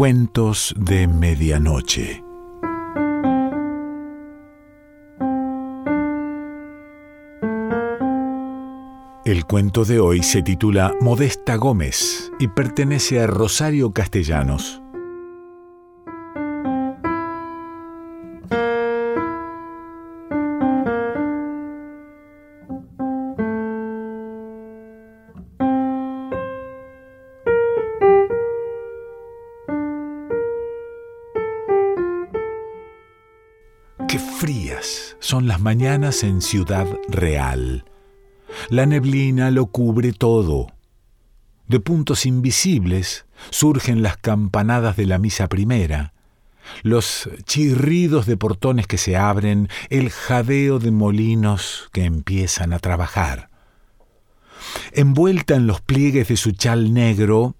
Cuentos de Medianoche. El cuento de hoy se titula Modesta Gómez y pertenece a Rosario Castellanos. Son las mañanas en Ciudad Real. La neblina lo cubre todo. De puntos invisibles surgen las campanadas de la misa primera, los chirridos de portones que se abren, el jadeo de molinos que empiezan a trabajar. Envuelta en los pliegues de su chal negro,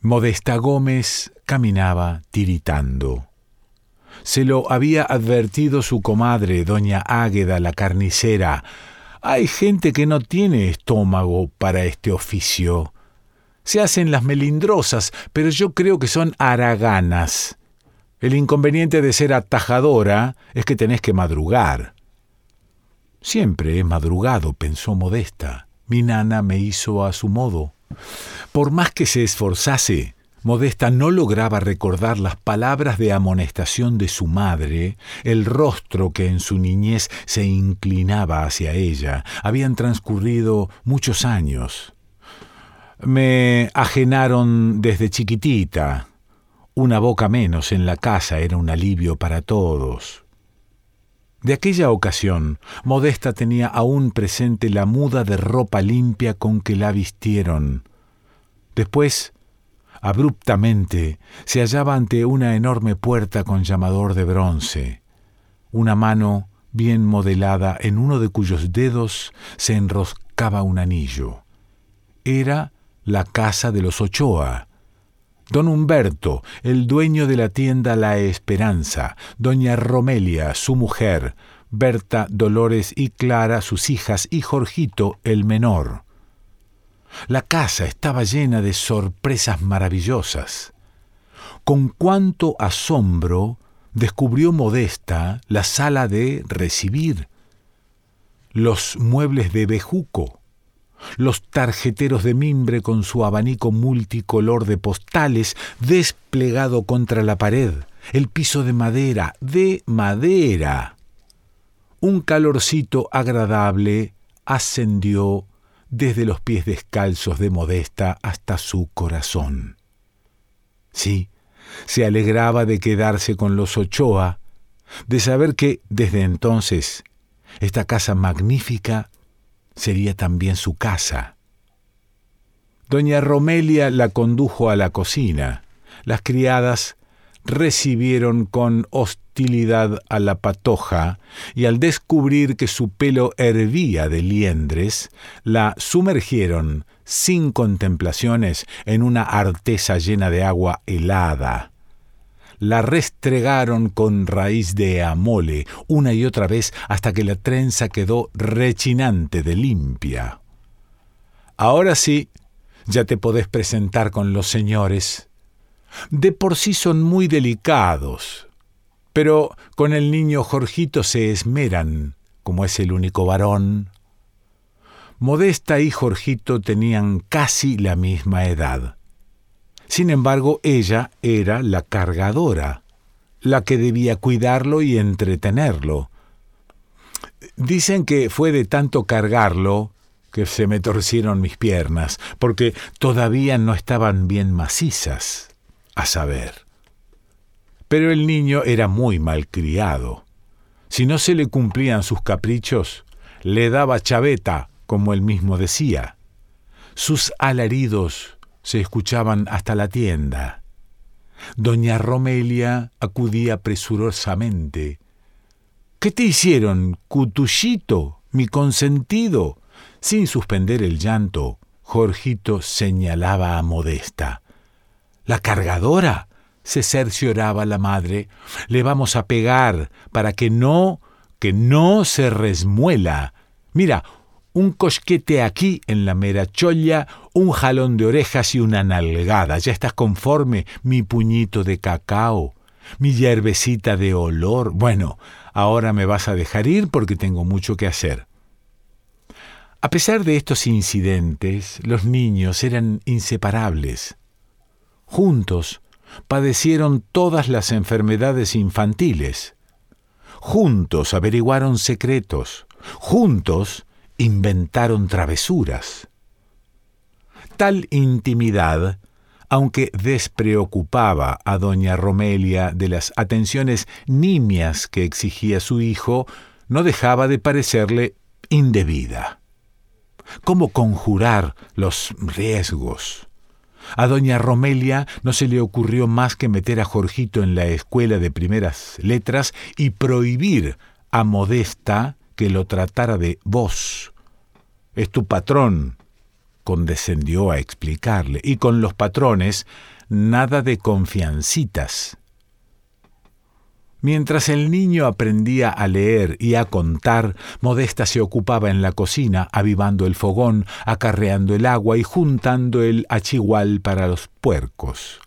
Modesta Gómez caminaba tiritando. Se lo había advertido su comadre, doña Águeda, la carnicera. Hay gente que no tiene estómago para este oficio. Se hacen las melindrosas, pero yo creo que son haraganas. El inconveniente de ser atajadora es que tenés que madrugar. Siempre he madrugado, pensó Modesta. Mi nana me hizo a su modo. Por más que se esforzase, Modesta no lograba recordar las palabras de amonestación de su madre, el rostro que en su niñez se inclinaba hacia ella. Habían transcurrido muchos años. Me ajenaron desde chiquitita. Una boca menos en la casa era un alivio para todos. De aquella ocasión, Modesta tenía aún presente la muda de ropa limpia con que la vistieron. Después, abruptamente se hallaba ante una enorme puerta con llamador de bronce, una mano bien modelada en uno de cuyos dedos se enroscaba un anillo. Era la casa de los Ochoa. Don Humberto, el dueño de la tienda La Esperanza, doña Romelia, su mujer, Berta, Dolores y Clara, sus hijas, y Jorgito, el menor. La casa estaba llena de sorpresas maravillosas. Con cuánto asombro descubrió Modesta la sala de recibir, los muebles de bejuco, los tarjeteros de mimbre con su abanico multicolor de postales desplegado contra la pared, el piso de madera, de madera. Un calorcito agradable ascendió desde los pies descalzos de Modesta hasta su corazón. Sí, se alegraba de quedarse con los Ochoa, de saber que desde entonces esta casa magnífica sería también su casa. Doña Romelia la condujo a la cocina. Las criadas recibieron con hostilidad a la patoja y al descubrir que su pelo hervía de liendres, la sumergieron sin contemplaciones en una artesa llena de agua helada. La restregaron con raíz de amole una y otra vez hasta que la trenza quedó rechinante de limpia. Ahora sí, ya te podés presentar con los señores, de por sí son muy delicados, pero con el niño Jorgito se esmeran, como es el único varón. Modesta y Jorgito tenían casi la misma edad. Sin embargo, ella era la cargadora, la que debía cuidarlo y entretenerlo. Dicen que fue de tanto cargarlo que se me torcieron mis piernas, porque todavía no estaban bien macizas a saber. Pero el niño era muy malcriado. Si no se le cumplían sus caprichos, le daba chaveta, como él mismo decía. Sus alaridos se escuchaban hasta la tienda. Doña Romelia acudía presurosamente. ¿Qué te hicieron, cutullito, mi consentido? Sin suspender el llanto, Jorgito señalaba a Modesta. La cargadora, se cercioraba la madre, le vamos a pegar para que no, que no se resmuela. Mira, un cosquete aquí en la mera cholla, un jalón de orejas y una nalgada. ¿Ya estás conforme, mi puñito de cacao? Mi yerbecita de olor. Bueno, ahora me vas a dejar ir porque tengo mucho que hacer. A pesar de estos incidentes, los niños eran inseparables. Juntos padecieron todas las enfermedades infantiles. Juntos averiguaron secretos. Juntos inventaron travesuras. Tal intimidad, aunque despreocupaba a doña Romelia de las atenciones nimias que exigía su hijo, no dejaba de parecerle indebida. ¿Cómo conjurar los riesgos? A doña Romelia no se le ocurrió más que meter a Jorgito en la escuela de primeras letras y prohibir a Modesta que lo tratara de vos. Es tu patrón, condescendió a explicarle, y con los patrones nada de confiancitas. Mientras el niño aprendía a leer y a contar, Modesta se ocupaba en la cocina, avivando el fogón, acarreando el agua y juntando el achigual para los puercos.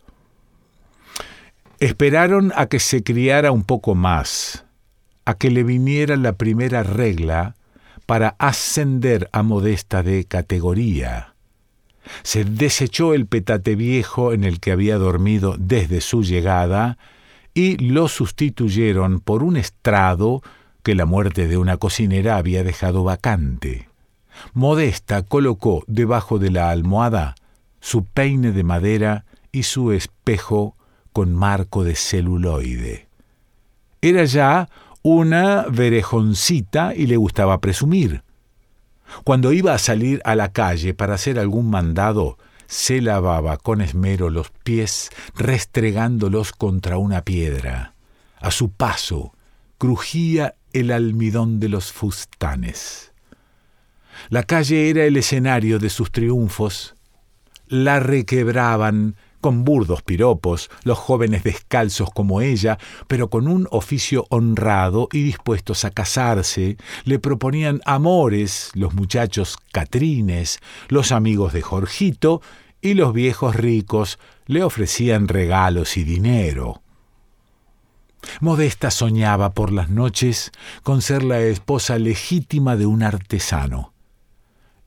Esperaron a que se criara un poco más, a que le viniera la primera regla para ascender a Modesta de categoría. Se desechó el petate viejo en el que había dormido desde su llegada y lo sustituyeron por un estrado que la muerte de una cocinera había dejado vacante. Modesta colocó debajo de la almohada su peine de madera y su espejo con marco de celuloide. Era ya una verejoncita y le gustaba presumir. Cuando iba a salir a la calle para hacer algún mandado, se lavaba con esmero los pies restregándolos contra una piedra. A su paso crujía el almidón de los fustanes. La calle era el escenario de sus triunfos. La requebraban con burdos piropos, los jóvenes descalzos como ella, pero con un oficio honrado y dispuestos a casarse, le proponían amores los muchachos catrines, los amigos de Jorgito, y los viejos ricos le ofrecían regalos y dinero. Modesta soñaba por las noches con ser la esposa legítima de un artesano.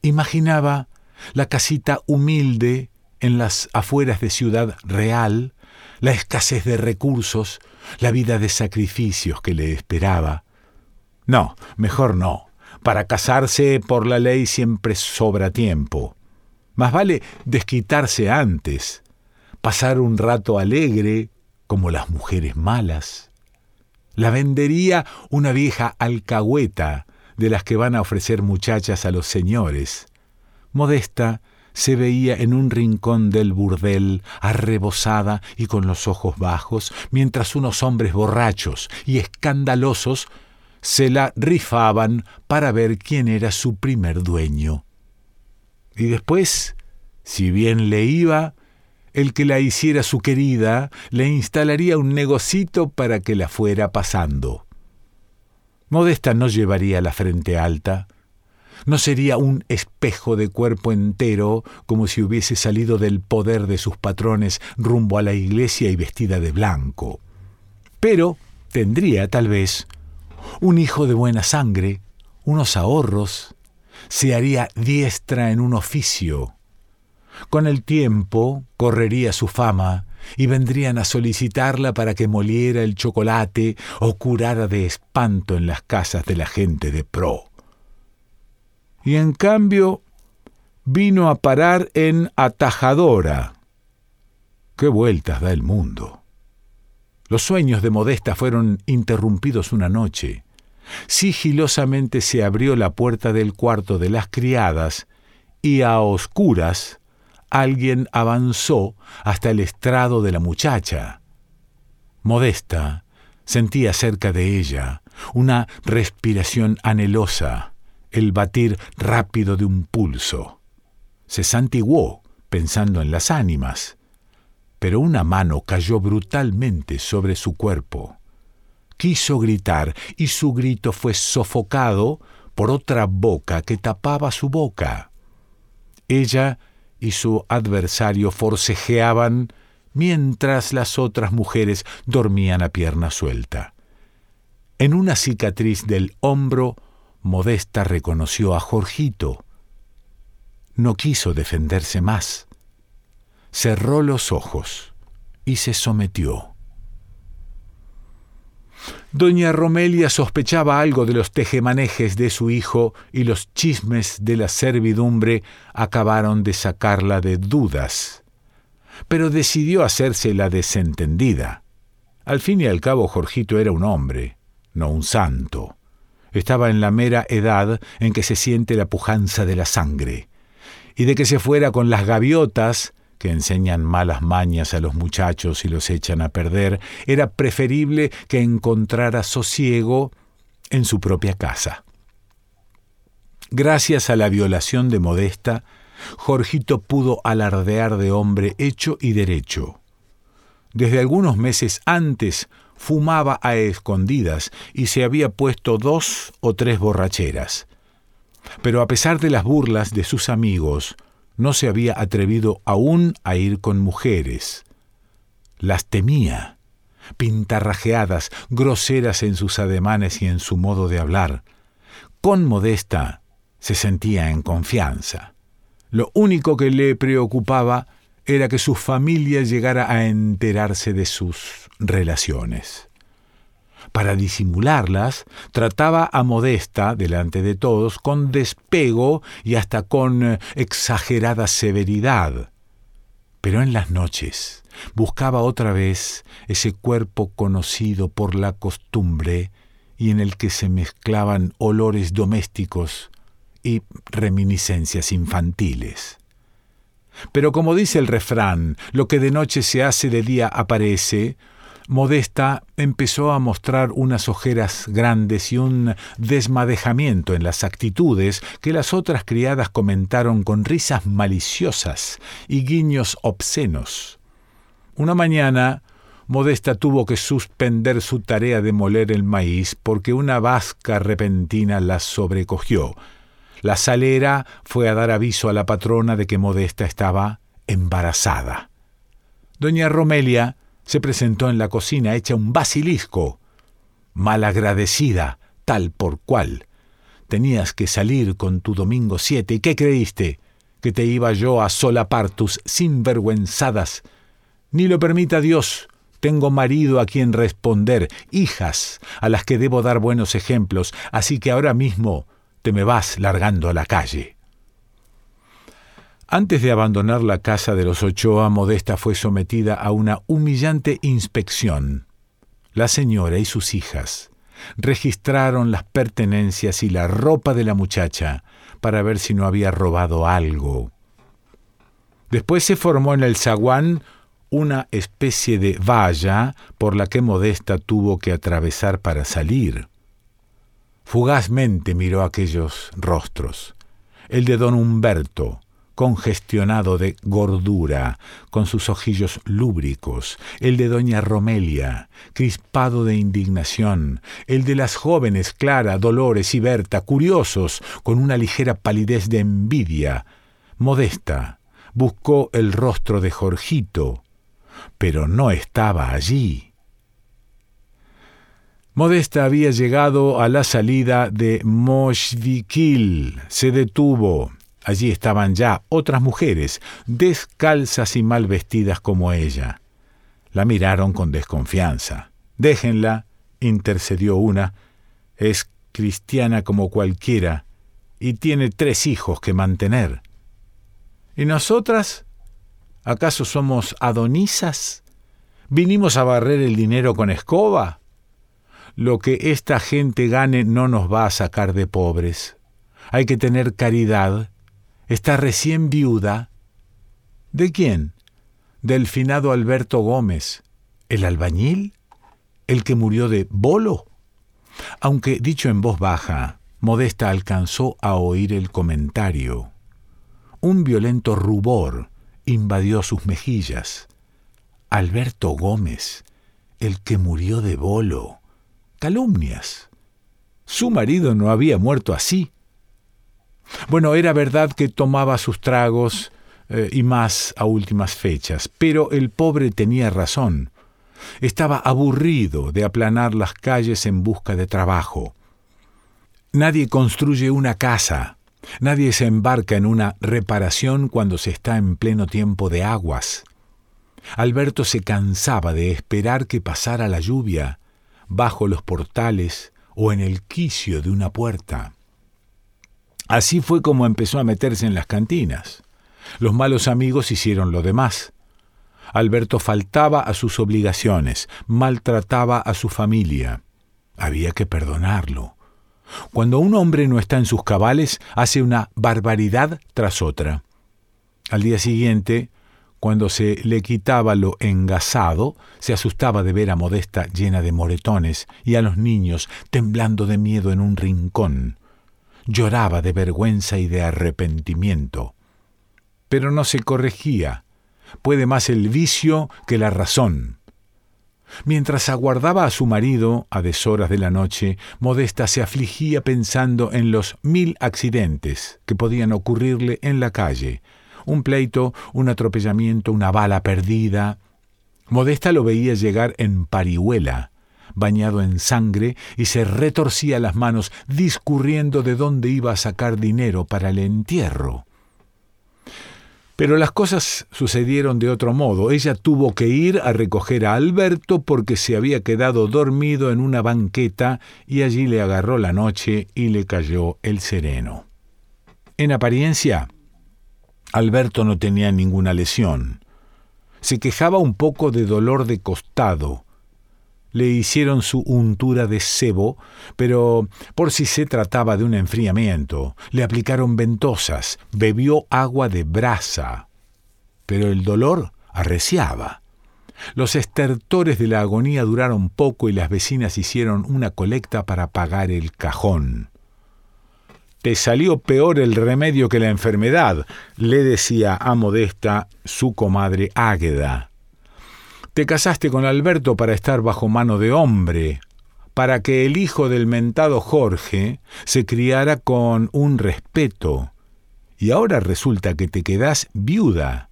Imaginaba la casita humilde en las afueras de Ciudad Real, la escasez de recursos, la vida de sacrificios que le esperaba. No, mejor no. Para casarse por la ley siempre sobra tiempo. Más vale desquitarse antes, pasar un rato alegre como las mujeres malas. La vendería una vieja alcahueta de las que van a ofrecer muchachas a los señores. Modesta se veía en un rincón del burdel, arrebosada y con los ojos bajos, mientras unos hombres borrachos y escandalosos se la rifaban para ver quién era su primer dueño. Y después, si bien le iba, el que la hiciera su querida le instalaría un negocito para que la fuera pasando. Modesta no llevaría la frente alta, no sería un espejo de cuerpo entero como si hubiese salido del poder de sus patrones rumbo a la iglesia y vestida de blanco. Pero tendría, tal vez, un hijo de buena sangre, unos ahorros, se haría diestra en un oficio. Con el tiempo correría su fama y vendrían a solicitarla para que moliera el chocolate o curara de espanto en las casas de la gente de pro y en cambio vino a parar en Atajadora. Qué vueltas da el mundo. Los sueños de Modesta fueron interrumpidos una noche. Sigilosamente se abrió la puerta del cuarto de las criadas y a oscuras alguien avanzó hasta el estrado de la muchacha. Modesta sentía cerca de ella una respiración anhelosa el batir rápido de un pulso. Se santiguó pensando en las ánimas, pero una mano cayó brutalmente sobre su cuerpo. Quiso gritar y su grito fue sofocado por otra boca que tapaba su boca. Ella y su adversario forcejeaban mientras las otras mujeres dormían a pierna suelta. En una cicatriz del hombro, Modesta reconoció a Jorgito. No quiso defenderse más. Cerró los ojos y se sometió. Doña Romelia sospechaba algo de los tejemanejes de su hijo y los chismes de la servidumbre acabaron de sacarla de dudas. Pero decidió hacerse la desentendida. Al fin y al cabo, Jorgito era un hombre, no un santo. Estaba en la mera edad en que se siente la pujanza de la sangre. Y de que se fuera con las gaviotas, que enseñan malas mañas a los muchachos y los echan a perder, era preferible que encontrara sosiego en su propia casa. Gracias a la violación de Modesta, Jorgito pudo alardear de hombre hecho y derecho. Desde algunos meses antes fumaba a escondidas y se había puesto dos o tres borracheras. Pero a pesar de las burlas de sus amigos, no se había atrevido aún a ir con mujeres. Las temía, pintarrajeadas, groseras en sus ademanes y en su modo de hablar. Con Modesta se sentía en confianza. Lo único que le preocupaba era que su familia llegara a enterarse de sus relaciones. Para disimularlas, trataba a Modesta, delante de todos, con despego y hasta con eh, exagerada severidad. Pero en las noches buscaba otra vez ese cuerpo conocido por la costumbre y en el que se mezclaban olores domésticos y reminiscencias infantiles. Pero como dice el refrán, lo que de noche se hace de día aparece, Modesta empezó a mostrar unas ojeras grandes y un desmadejamiento en las actitudes que las otras criadas comentaron con risas maliciosas y guiños obscenos. Una mañana, Modesta tuvo que suspender su tarea de moler el maíz porque una vasca repentina la sobrecogió. La salera fue a dar aviso a la patrona de que Modesta estaba embarazada. Doña Romelia se presentó en la cocina hecha un basilisco. Malagradecida, tal por cual. Tenías que salir con tu domingo siete, ¿y qué creíste? ¿Que te iba yo a solapar tus sinvergüenzadas? Ni lo permita Dios. Tengo marido a quien responder, hijas a las que debo dar buenos ejemplos, así que ahora mismo te me vas largando a la calle. Antes de abandonar la casa de los Ochoa, Modesta fue sometida a una humillante inspección. La señora y sus hijas registraron las pertenencias y la ropa de la muchacha para ver si no había robado algo. Después se formó en el zaguán una especie de valla por la que Modesta tuvo que atravesar para salir. Fugazmente miró aquellos rostros, el de don Humberto, congestionado de gordura, con sus ojillos lúbricos, el de doña Romelia, crispado de indignación, el de las jóvenes Clara, Dolores y Berta, curiosos, con una ligera palidez de envidia. Modesta buscó el rostro de Jorgito, pero no estaba allí. Modesta había llegado a la salida de Moshvikil, se detuvo, Allí estaban ya otras mujeres, descalzas y mal vestidas como ella. La miraron con desconfianza. Déjenla, intercedió una, es cristiana como cualquiera y tiene tres hijos que mantener. ¿Y nosotras? ¿Acaso somos adonisas? ¿Vinimos a barrer el dinero con escoba? Lo que esta gente gane no nos va a sacar de pobres. Hay que tener caridad está recién viuda. ¿De quién? Del finado Alberto Gómez, el albañil, el que murió de bolo. Aunque dicho en voz baja, Modesta alcanzó a oír el comentario. Un violento rubor invadió sus mejillas. Alberto Gómez, el que murió de bolo. Calumnias. Su marido no había muerto así. Bueno, era verdad que tomaba sus tragos eh, y más a últimas fechas, pero el pobre tenía razón. Estaba aburrido de aplanar las calles en busca de trabajo. Nadie construye una casa, nadie se embarca en una reparación cuando se está en pleno tiempo de aguas. Alberto se cansaba de esperar que pasara la lluvia bajo los portales o en el quicio de una puerta. Así fue como empezó a meterse en las cantinas. Los malos amigos hicieron lo demás. Alberto faltaba a sus obligaciones, maltrataba a su familia. Había que perdonarlo. Cuando un hombre no está en sus cabales, hace una barbaridad tras otra. Al día siguiente, cuando se le quitaba lo engasado, se asustaba de ver a Modesta llena de moretones y a los niños temblando de miedo en un rincón. Lloraba de vergüenza y de arrepentimiento. Pero no se corregía. Puede más el vicio que la razón. Mientras aguardaba a su marido a deshoras de la noche, Modesta se afligía pensando en los mil accidentes que podían ocurrirle en la calle, un pleito, un atropellamiento, una bala perdida. Modesta lo veía llegar en parihuela, bañado en sangre, y se retorcía las manos discurriendo de dónde iba a sacar dinero para el entierro. Pero las cosas sucedieron de otro modo. Ella tuvo que ir a recoger a Alberto porque se había quedado dormido en una banqueta y allí le agarró la noche y le cayó el sereno. En apariencia, Alberto no tenía ninguna lesión. Se quejaba un poco de dolor de costado. Le hicieron su untura de sebo, pero por si se trataba de un enfriamiento, le aplicaron ventosas, bebió agua de brasa. Pero el dolor arreciaba. Los estertores de la agonía duraron poco y las vecinas hicieron una colecta para pagar el cajón. Te salió peor el remedio que la enfermedad, le decía a Modesta su comadre Águeda. Te casaste con Alberto para estar bajo mano de hombre, para que el hijo del mentado Jorge se criara con un respeto. Y ahora resulta que te quedás viuda,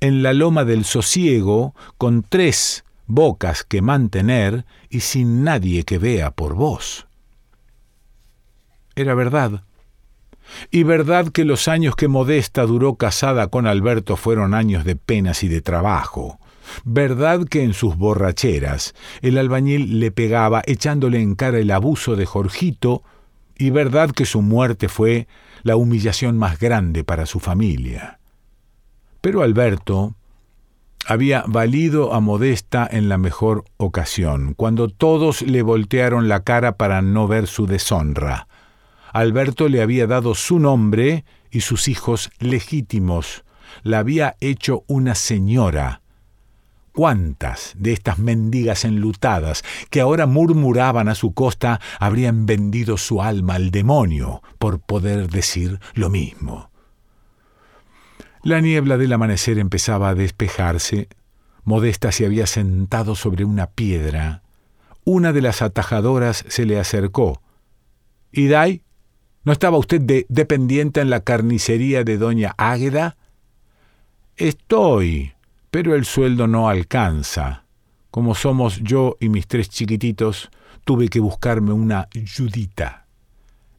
en la loma del sosiego, con tres bocas que mantener y sin nadie que vea por vos. Era verdad. Y verdad que los años que Modesta duró casada con Alberto fueron años de penas y de trabajo. Verdad que en sus borracheras el albañil le pegaba echándole en cara el abuso de Jorgito, y verdad que su muerte fue la humillación más grande para su familia. Pero Alberto había valido a Modesta en la mejor ocasión, cuando todos le voltearon la cara para no ver su deshonra. Alberto le había dado su nombre y sus hijos legítimos. La había hecho una señora. ¿Cuántas de estas mendigas enlutadas que ahora murmuraban a su costa habrían vendido su alma al demonio por poder decir lo mismo? La niebla del amanecer empezaba a despejarse. Modesta se había sentado sobre una piedra. Una de las atajadoras se le acercó. ¿Iday? ¿No estaba usted de dependiente en la carnicería de doña Águeda? Estoy, pero el sueldo no alcanza. Como somos yo y mis tres chiquititos, tuve que buscarme una yudita.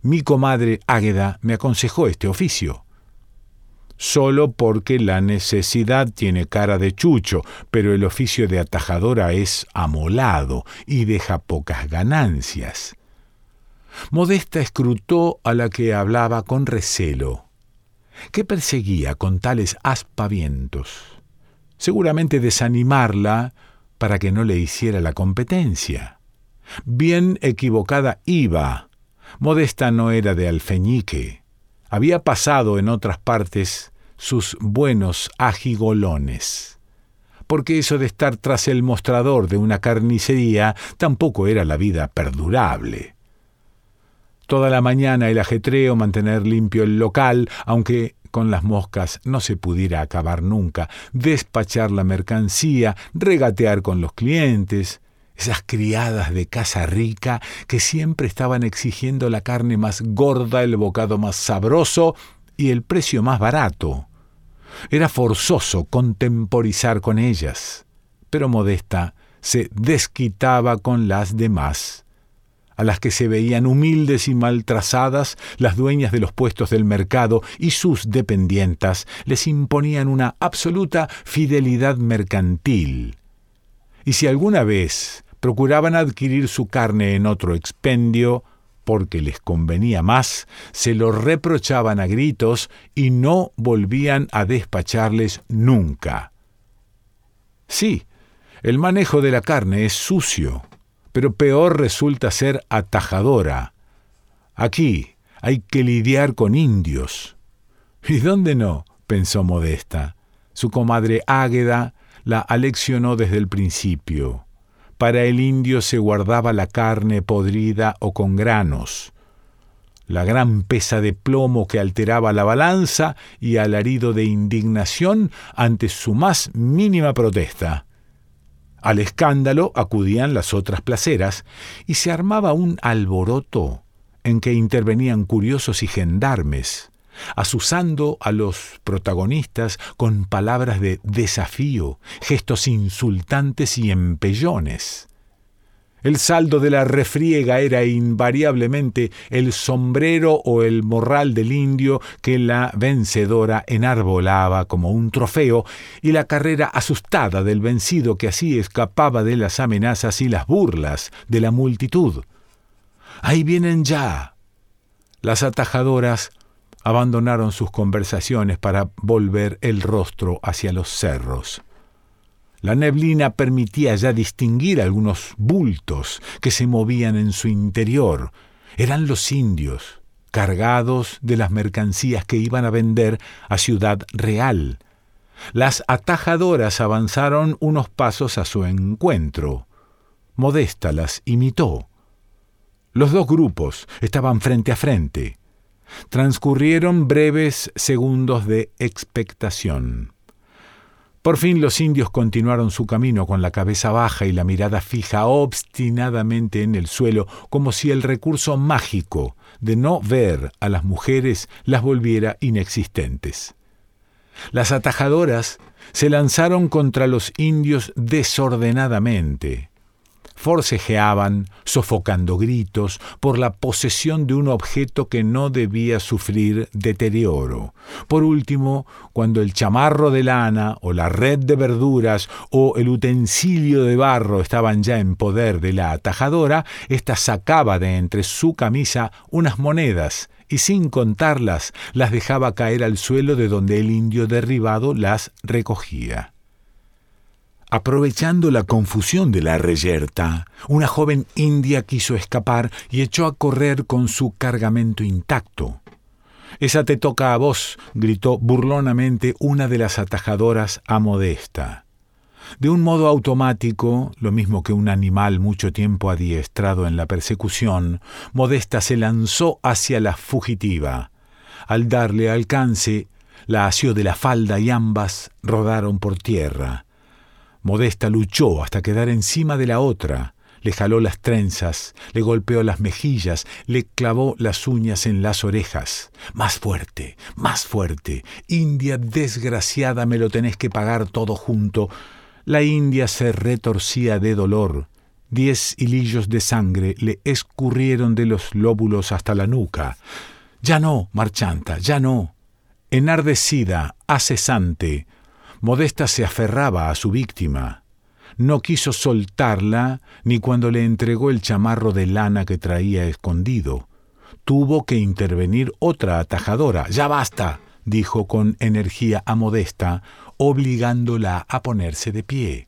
Mi comadre Águeda me aconsejó este oficio. Solo porque la necesidad tiene cara de chucho, pero el oficio de atajadora es amolado y deja pocas ganancias. Modesta escrutó a la que hablaba con recelo. ¿Qué perseguía con tales aspavientos? Seguramente desanimarla para que no le hiciera la competencia. Bien equivocada iba. Modesta no era de alfeñique. Había pasado en otras partes sus buenos agigolones. Porque eso de estar tras el mostrador de una carnicería tampoco era la vida perdurable. Toda la mañana el ajetreo, mantener limpio el local, aunque con las moscas no se pudiera acabar nunca, despachar la mercancía, regatear con los clientes. esas criadas de casa rica que siempre estaban exigiendo la carne más gorda, el bocado más sabroso y el precio más barato. Era forzoso contemporizar con ellas, pero Modesta se desquitaba con las demás, a las que se veían humildes y mal trazadas, las dueñas de los puestos del mercado y sus dependientas les imponían una absoluta fidelidad mercantil. Y si alguna vez procuraban adquirir su carne en otro expendio, porque les convenía más, se lo reprochaban a gritos y no volvían a despacharles nunca. Sí, el manejo de la carne es sucio, pero peor resulta ser atajadora. Aquí hay que lidiar con indios. ¿Y dónde no? pensó Modesta. Su comadre Águeda la aleccionó desde el principio. Para el indio se guardaba la carne podrida o con granos, la gran pesa de plomo que alteraba la balanza y alarido de indignación ante su más mínima protesta. Al escándalo acudían las otras placeras y se armaba un alboroto en que intervenían curiosos y gendarmes, asusando a los protagonistas con palabras de desafío, gestos insultantes y empellones. El saldo de la refriega era invariablemente el sombrero o el morral del indio que la vencedora enarbolaba como un trofeo y la carrera asustada del vencido que así escapaba de las amenazas y las burlas de la multitud. Ahí vienen ya. Las atajadoras abandonaron sus conversaciones para volver el rostro hacia los cerros. La neblina permitía ya distinguir algunos bultos que se movían en su interior. Eran los indios, cargados de las mercancías que iban a vender a Ciudad Real. Las atajadoras avanzaron unos pasos a su encuentro. Modesta las imitó. Los dos grupos estaban frente a frente. Transcurrieron breves segundos de expectación. Por fin los indios continuaron su camino con la cabeza baja y la mirada fija obstinadamente en el suelo, como si el recurso mágico de no ver a las mujeres las volviera inexistentes. Las atajadoras se lanzaron contra los indios desordenadamente, forcejeaban, sofocando gritos, por la posesión de un objeto que no debía sufrir deterioro. Por último, cuando el chamarro de lana o la red de verduras o el utensilio de barro estaban ya en poder de la atajadora, ésta sacaba de entre su camisa unas monedas y sin contarlas las dejaba caer al suelo de donde el indio derribado las recogía. Aprovechando la confusión de la reyerta, una joven india quiso escapar y echó a correr con su cargamento intacto. Esa te toca a vos, gritó burlonamente una de las atajadoras a Modesta. De un modo automático, lo mismo que un animal mucho tiempo adiestrado en la persecución, Modesta se lanzó hacia la fugitiva. Al darle alcance, la asió de la falda y ambas rodaron por tierra. Modesta luchó hasta quedar encima de la otra, le jaló las trenzas, le golpeó las mejillas, le clavó las uñas en las orejas. Más fuerte, más fuerte. India desgraciada, me lo tenés que pagar todo junto. La India se retorcía de dolor. Diez hilillos de sangre le escurrieron de los lóbulos hasta la nuca. Ya no, marchanta, ya no. Enardecida, acesante, Modesta se aferraba a su víctima. No quiso soltarla ni cuando le entregó el chamarro de lana que traía escondido. Tuvo que intervenir otra atajadora. Ya basta, dijo con energía a Modesta, obligándola a ponerse de pie.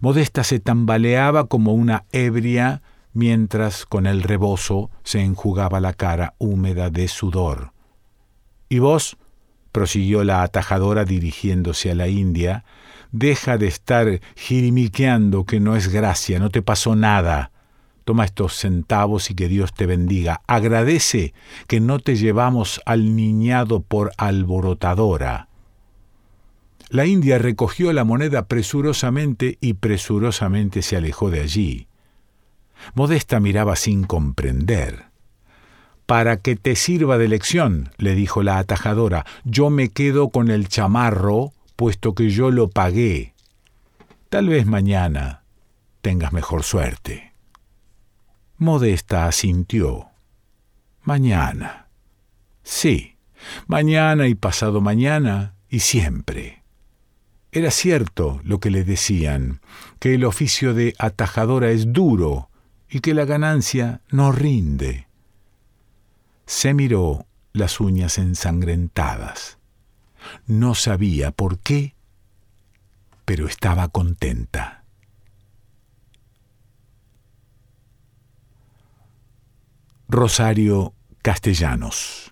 Modesta se tambaleaba como una ebria mientras con el rebozo se enjugaba la cara húmeda de sudor. ¿Y vos? Prosiguió la atajadora dirigiéndose a la India, deja de estar jirimiqueando que no es gracia, no te pasó nada. Toma estos centavos y que Dios te bendiga. Agradece que no te llevamos al niñado por alborotadora. La india recogió la moneda presurosamente y presurosamente se alejó de allí. Modesta miraba sin comprender. Para que te sirva de lección, le dijo la atajadora, yo me quedo con el chamarro, puesto que yo lo pagué. Tal vez mañana tengas mejor suerte. Modesta asintió. Mañana. Sí, mañana y pasado mañana y siempre. Era cierto lo que le decían, que el oficio de atajadora es duro y que la ganancia no rinde. Se miró las uñas ensangrentadas. No sabía por qué, pero estaba contenta. Rosario Castellanos